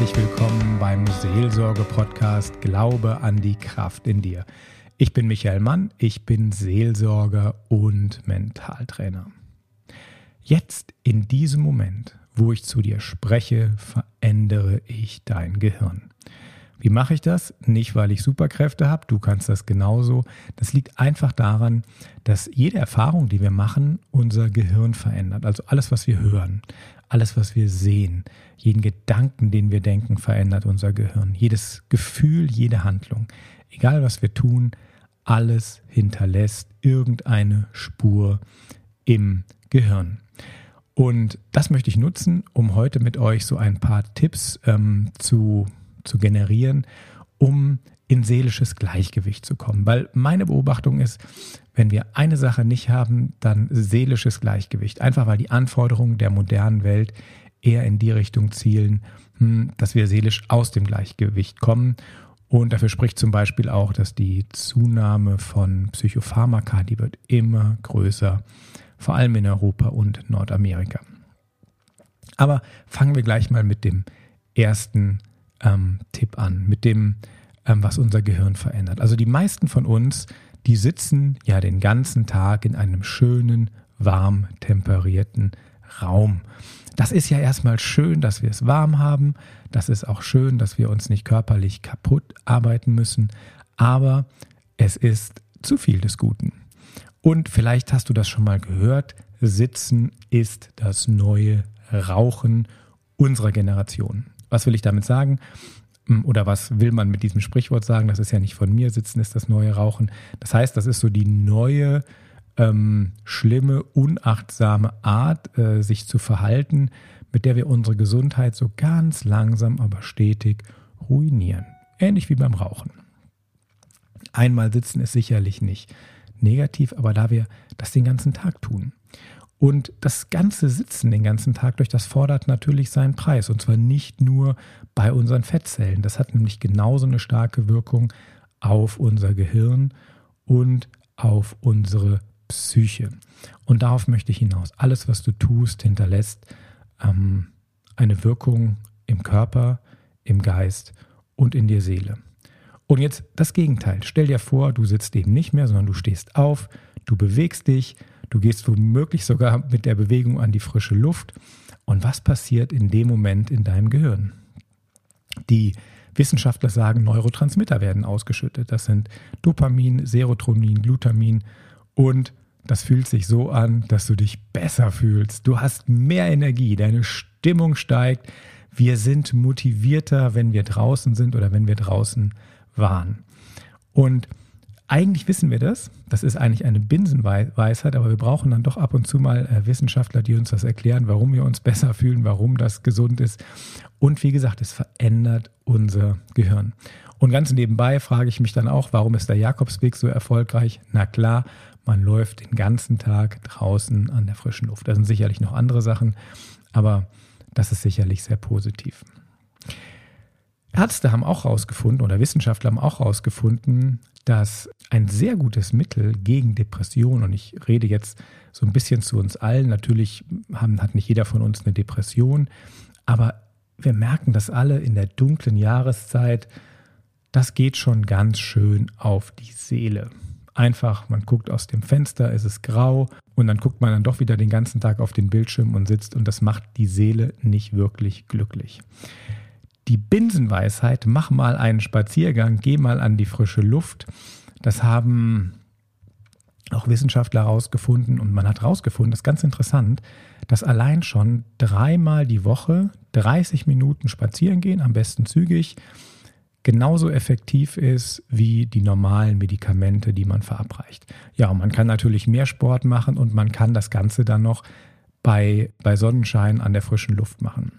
herzlich willkommen beim Seelsorge-Podcast Glaube an die Kraft in dir. Ich bin Michael Mann, ich bin Seelsorger und Mentaltrainer. Jetzt in diesem Moment, wo ich zu dir spreche, verändere ich dein Gehirn. Wie mache ich das? Nicht, weil ich Superkräfte habe, du kannst das genauso. Das liegt einfach daran, dass jede Erfahrung, die wir machen, unser Gehirn verändert. Also alles, was wir hören, alles, was wir sehen, jeden Gedanken, den wir denken, verändert unser Gehirn. Jedes Gefühl, jede Handlung. Egal, was wir tun, alles hinterlässt irgendeine Spur im Gehirn. Und das möchte ich nutzen, um heute mit euch so ein paar Tipps ähm, zu zu generieren, um in seelisches Gleichgewicht zu kommen. Weil meine Beobachtung ist, wenn wir eine Sache nicht haben, dann seelisches Gleichgewicht. Einfach weil die Anforderungen der modernen Welt eher in die Richtung zielen, hm, dass wir seelisch aus dem Gleichgewicht kommen. Und dafür spricht zum Beispiel auch, dass die Zunahme von Psychopharmaka, die wird immer größer, vor allem in Europa und Nordamerika. Aber fangen wir gleich mal mit dem ersten ähm, Tipp an, mit dem, was unser Gehirn verändert. Also die meisten von uns, die sitzen ja den ganzen Tag in einem schönen, warm temperierten Raum. Das ist ja erstmal schön, dass wir es warm haben. Das ist auch schön, dass wir uns nicht körperlich kaputt arbeiten müssen. Aber es ist zu viel des Guten. Und vielleicht hast du das schon mal gehört. Sitzen ist das neue Rauchen unserer Generation. Was will ich damit sagen? Hm, oder was will man mit diesem Sprichwort sagen? Das ist ja nicht von mir, sitzen ist das neue Rauchen. Das heißt, das ist so die neue, ähm, schlimme, unachtsame Art, äh, sich zu verhalten, mit der wir unsere Gesundheit so ganz langsam, aber stetig ruinieren. Ähnlich wie beim Rauchen. Einmal sitzen ist sicherlich nicht negativ, aber da wir das den ganzen Tag tun und das ganze Sitzen den ganzen Tag durch, das fordert natürlich seinen Preis. Und zwar nicht nur bei unseren Fettzellen. Das hat nämlich genauso eine starke Wirkung auf unser Gehirn und auf unsere Psyche. Und darauf möchte ich hinaus. Alles, was du tust, hinterlässt ähm, eine Wirkung im Körper, im Geist und in der Seele. Und jetzt das Gegenteil. Stell dir vor, du sitzt eben nicht mehr, sondern du stehst auf, du bewegst dich, Du gehst womöglich sogar mit der Bewegung an die frische Luft. Und was passiert in dem Moment in deinem Gehirn? Die Wissenschaftler sagen, Neurotransmitter werden ausgeschüttet. Das sind Dopamin, Serotonin, Glutamin und das fühlt sich so an, dass du dich besser fühlst. Du hast mehr Energie, deine Stimmung steigt. Wir sind motivierter, wenn wir draußen sind oder wenn wir draußen waren. Und eigentlich wissen wir das. Das ist eigentlich eine Binsenweisheit, aber wir brauchen dann doch ab und zu mal äh, Wissenschaftler, die uns das erklären, warum wir uns besser fühlen, warum das gesund ist. Und wie gesagt, es verändert unser Gehirn. Und ganz nebenbei frage ich mich dann auch, warum ist der Jakobsweg so erfolgreich? Na klar, man läuft den ganzen Tag draußen an der frischen Luft. Da sind sicherlich noch andere Sachen, aber das ist sicherlich sehr positiv. Ärzte haben auch herausgefunden oder Wissenschaftler haben auch herausgefunden, dass ein sehr gutes Mittel gegen Depression, und ich rede jetzt so ein bisschen zu uns allen, natürlich haben, hat nicht jeder von uns eine Depression, aber wir merken das alle in der dunklen Jahreszeit, das geht schon ganz schön auf die Seele. Einfach, man guckt aus dem Fenster, es ist grau und dann guckt man dann doch wieder den ganzen Tag auf den Bildschirm und sitzt und das macht die Seele nicht wirklich glücklich die Binsenweisheit, mach mal einen Spaziergang, geh mal an die frische Luft. Das haben auch Wissenschaftler herausgefunden und man hat herausgefunden, das ist ganz interessant, dass allein schon dreimal die Woche 30 Minuten spazieren gehen, am besten zügig, genauso effektiv ist wie die normalen Medikamente, die man verabreicht. Ja, und man kann natürlich mehr Sport machen und man kann das Ganze dann noch bei, bei Sonnenschein an der frischen Luft machen.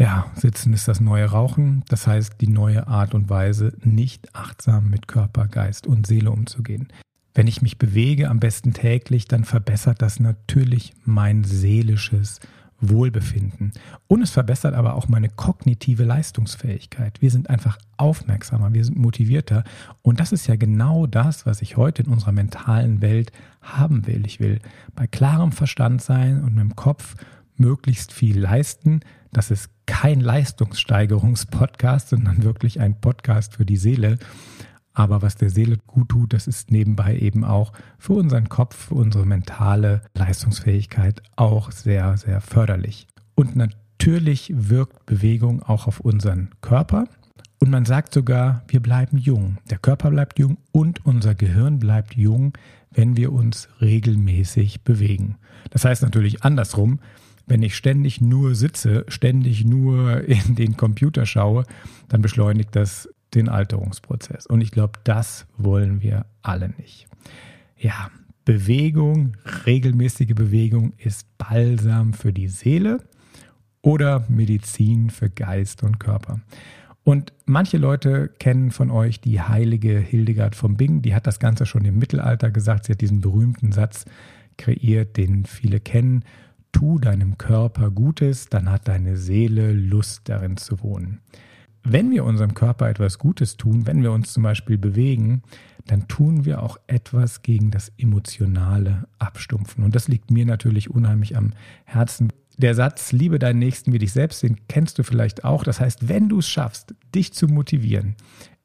Ja, Sitzen ist das neue Rauchen, das heißt die neue Art und Weise, nicht achtsam mit Körper, Geist und Seele umzugehen. Wenn ich mich bewege, am besten täglich, dann verbessert das natürlich mein seelisches Wohlbefinden. Und es verbessert aber auch meine kognitive Leistungsfähigkeit. Wir sind einfach aufmerksamer, wir sind motivierter. Und das ist ja genau das, was ich heute in unserer mentalen Welt haben will. Ich will bei klarem Verstand sein und mit dem Kopf möglichst viel leisten. Das ist kein Leistungssteigerungspodcast, sondern wirklich ein Podcast für die Seele. Aber was der Seele gut tut, das ist nebenbei eben auch für unseren Kopf, für unsere mentale Leistungsfähigkeit auch sehr, sehr förderlich. Und natürlich wirkt Bewegung auch auf unseren Körper. Und man sagt sogar, wir bleiben jung. Der Körper bleibt jung und unser Gehirn bleibt jung, wenn wir uns regelmäßig bewegen. Das heißt natürlich andersrum, wenn ich ständig nur sitze, ständig nur in den Computer schaue, dann beschleunigt das den Alterungsprozess. Und ich glaube, das wollen wir alle nicht. Ja, Bewegung, regelmäßige Bewegung ist Balsam für die Seele oder Medizin für Geist und Körper. Und manche Leute kennen von euch die heilige Hildegard von Bingen, die hat das Ganze schon im Mittelalter gesagt. Sie hat diesen berühmten Satz kreiert, den viele kennen. Tu deinem Körper Gutes, dann hat deine Seele Lust darin zu wohnen wenn wir unserem Körper etwas Gutes tun, wenn wir uns zum Beispiel bewegen, dann tun wir auch etwas gegen das emotionale Abstumpfen. Und das liegt mir natürlich unheimlich am Herzen. Der Satz, liebe deinen Nächsten wie dich selbst, den kennst du vielleicht auch. Das heißt, wenn du es schaffst, dich zu motivieren,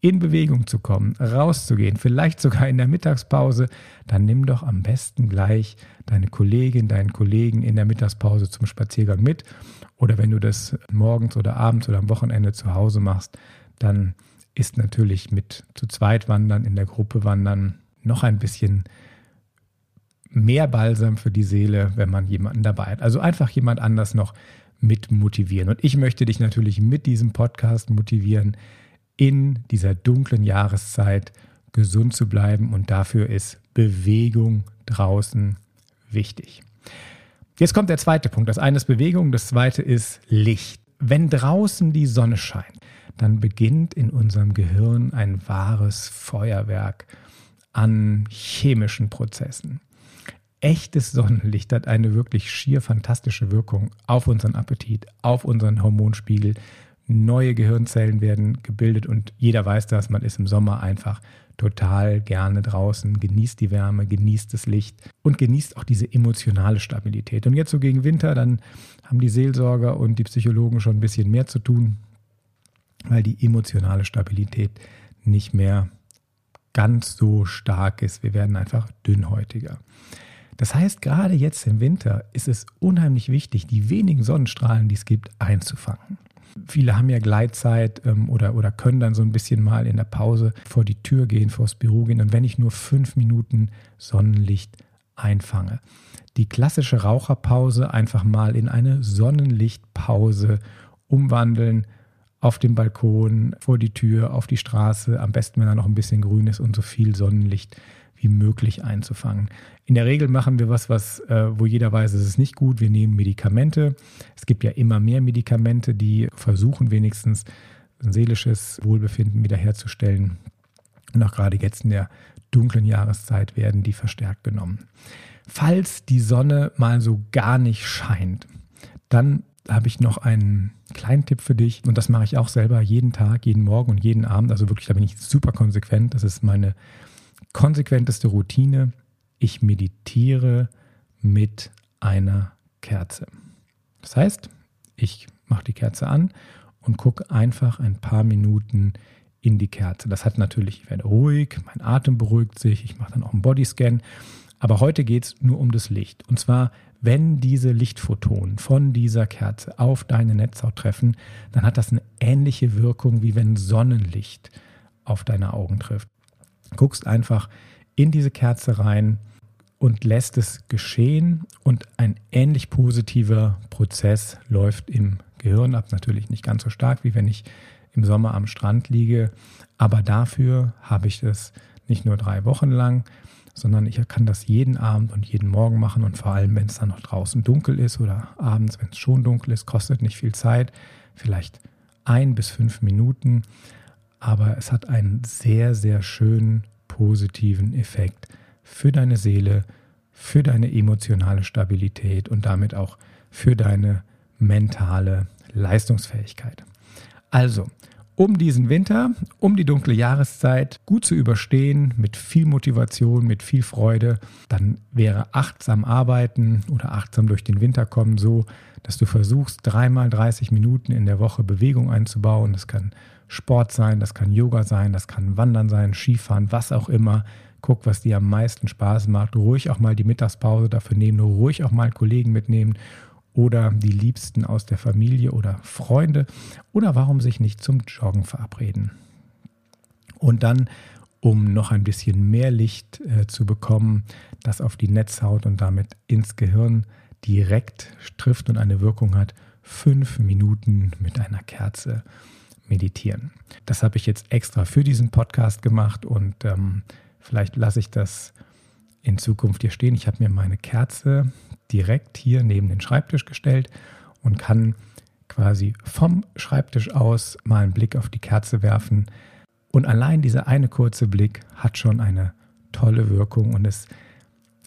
in Bewegung zu kommen, rauszugehen, vielleicht sogar in der Mittagspause, dann nimm doch am besten gleich deine Kollegin, deinen Kollegen in der Mittagspause zum Spaziergang mit. Oder wenn du das morgens oder abends oder am Wochenende zu Hause machst, dann ist natürlich mit zu zweit wandern, in der Gruppe wandern noch ein bisschen mehr Balsam für die Seele, wenn man jemanden dabei hat. Also einfach jemand anders noch mit motivieren. Und ich möchte dich natürlich mit diesem Podcast motivieren, in dieser dunklen Jahreszeit gesund zu bleiben. Und dafür ist Bewegung draußen wichtig. Jetzt kommt der zweite Punkt. Das eine ist Bewegung, das zweite ist Licht. Wenn draußen die Sonne scheint, dann beginnt in unserem Gehirn ein wahres Feuerwerk an chemischen Prozessen. Echtes Sonnenlicht hat eine wirklich schier fantastische Wirkung auf unseren Appetit, auf unseren Hormonspiegel. Neue Gehirnzellen werden gebildet und jeder weiß das, man ist im Sommer einfach total gerne draußen, genießt die Wärme, genießt das Licht und genießt auch diese emotionale Stabilität. Und jetzt so gegen Winter, dann haben die Seelsorger und die Psychologen schon ein bisschen mehr zu tun, weil die emotionale Stabilität nicht mehr ganz so stark ist. Wir werden einfach dünnhäutiger. Das heißt, gerade jetzt im Winter ist es unheimlich wichtig, die wenigen Sonnenstrahlen, die es gibt, einzufangen. Viele haben ja Gleitzeit ähm, oder, oder können dann so ein bisschen mal in der Pause vor die Tür gehen, vors Büro gehen. Und wenn ich nur fünf Minuten Sonnenlicht einfange, die klassische Raucherpause einfach mal in eine Sonnenlichtpause umwandeln, auf dem Balkon, vor die Tür, auf die Straße, am besten, wenn da noch ein bisschen grün ist und so viel Sonnenlicht wie möglich einzufangen. In der Regel machen wir was, was, äh, wo jeder weiß, es ist nicht gut. Wir nehmen Medikamente. Es gibt ja immer mehr Medikamente, die versuchen wenigstens ein seelisches Wohlbefinden wiederherzustellen. Und auch gerade jetzt in der dunklen Jahreszeit werden die verstärkt genommen. Falls die Sonne mal so gar nicht scheint, dann habe ich noch einen kleinen Tipp für dich und das mache ich auch selber jeden Tag, jeden Morgen und jeden Abend. Also wirklich, da bin ich super konsequent. Das ist meine konsequenteste Routine, ich meditiere mit einer Kerze. Das heißt, ich mache die Kerze an und gucke einfach ein paar Minuten in die Kerze. Das hat natürlich, ich werde ruhig, mein Atem beruhigt sich, ich mache dann auch einen Bodyscan. Aber heute geht es nur um das Licht. Und zwar, wenn diese Lichtphotonen von dieser Kerze auf deine Netzhaut treffen, dann hat das eine ähnliche Wirkung, wie wenn Sonnenlicht auf deine Augen trifft guckst einfach in diese Kerze rein und lässt es geschehen und ein ähnlich positiver Prozess läuft im Gehirn ab. Natürlich nicht ganz so stark, wie wenn ich im Sommer am Strand liege, aber dafür habe ich das nicht nur drei Wochen lang, sondern ich kann das jeden Abend und jeden Morgen machen und vor allem, wenn es dann noch draußen dunkel ist oder abends, wenn es schon dunkel ist, kostet nicht viel Zeit, vielleicht ein bis fünf Minuten aber es hat einen sehr, sehr schönen positiven Effekt für deine Seele, für deine emotionale Stabilität und damit auch für deine mentale Leistungsfähigkeit. Also, um diesen Winter, um die dunkle Jahreszeit gut zu überstehen, mit viel Motivation, mit viel Freude, dann wäre achtsam arbeiten oder achtsam durch den Winter kommen so dass du versuchst, dreimal 30 Minuten in der Woche Bewegung einzubauen. Das kann Sport sein, das kann Yoga sein, das kann Wandern sein, Skifahren, was auch immer. Guck, was dir am meisten Spaß macht. Ruhig auch mal die Mittagspause dafür nehmen, ruhig auch mal Kollegen mitnehmen oder die Liebsten aus der Familie oder Freunde oder warum sich nicht zum Joggen verabreden. Und dann, um noch ein bisschen mehr Licht äh, zu bekommen, das auf die Netzhaut und damit ins Gehirn direkt trifft und eine Wirkung hat, fünf Minuten mit einer Kerze meditieren. Das habe ich jetzt extra für diesen Podcast gemacht und ähm, vielleicht lasse ich das in Zukunft hier stehen. Ich habe mir meine Kerze direkt hier neben den Schreibtisch gestellt und kann quasi vom Schreibtisch aus mal einen Blick auf die Kerze werfen. Und allein dieser eine kurze Blick hat schon eine tolle Wirkung und es,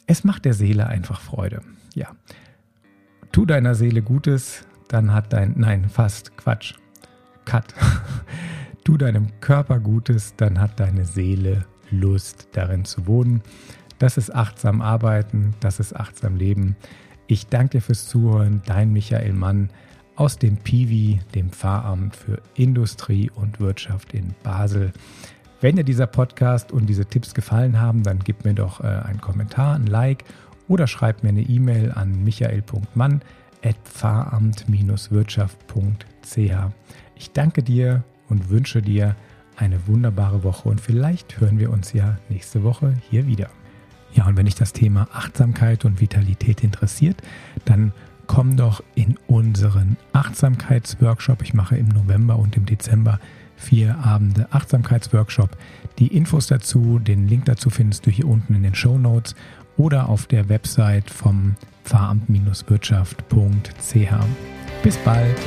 es macht der Seele einfach Freude. Ja. Tu deiner Seele Gutes, dann hat dein, nein, fast Quatsch. Cut. tu deinem Körper Gutes, dann hat deine Seele Lust darin zu wohnen. Das ist achtsam arbeiten, das ist achtsam leben. Ich danke dir fürs Zuhören, dein Michael Mann aus dem PIWI, dem Pfarramt für Industrie und Wirtschaft in Basel. Wenn dir dieser Podcast und diese Tipps gefallen haben, dann gib mir doch äh, einen Kommentar, ein Like oder schreib mir eine E-Mail an michael.mann.pfarramt-wirtschaft.ch. Ich danke dir und wünsche dir eine wunderbare Woche und vielleicht hören wir uns ja nächste Woche hier wieder. Ja, und wenn dich das Thema Achtsamkeit und Vitalität interessiert, dann komm doch in unseren Achtsamkeitsworkshop. Ich mache im November und im Dezember vier Abende Achtsamkeitsworkshop. Die Infos dazu, den Link dazu findest du hier unten in den Show Notes oder auf der Website vom Pfarramt-Wirtschaft.ch. Bis bald!